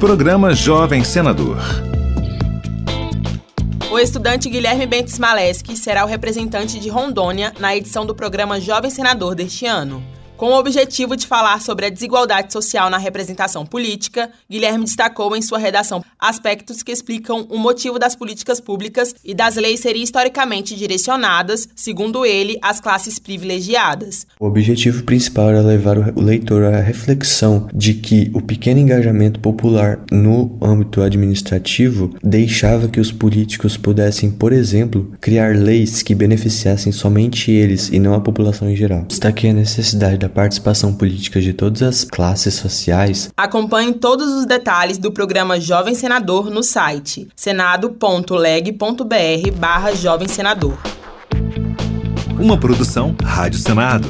Programa Jovem Senador. O estudante Guilherme Bentes Maleski será o representante de Rondônia na edição do programa Jovem Senador deste ano. Com o objetivo de falar sobre a desigualdade social na representação política, Guilherme destacou em sua redação aspectos que explicam o motivo das políticas públicas e das leis serem historicamente direcionadas, segundo ele, às classes privilegiadas. O objetivo principal era levar o leitor à reflexão de que o pequeno engajamento popular no âmbito administrativo deixava que os políticos pudessem, por exemplo, criar leis que beneficiassem somente eles e não a população em geral. Destaquei a necessidade da participação política de todas as classes sociais. Acompanhe todos os detalhes do programa Jovem Senador no site senado.leg.br barra Jovem Senador. Uma produção Rádio Senado.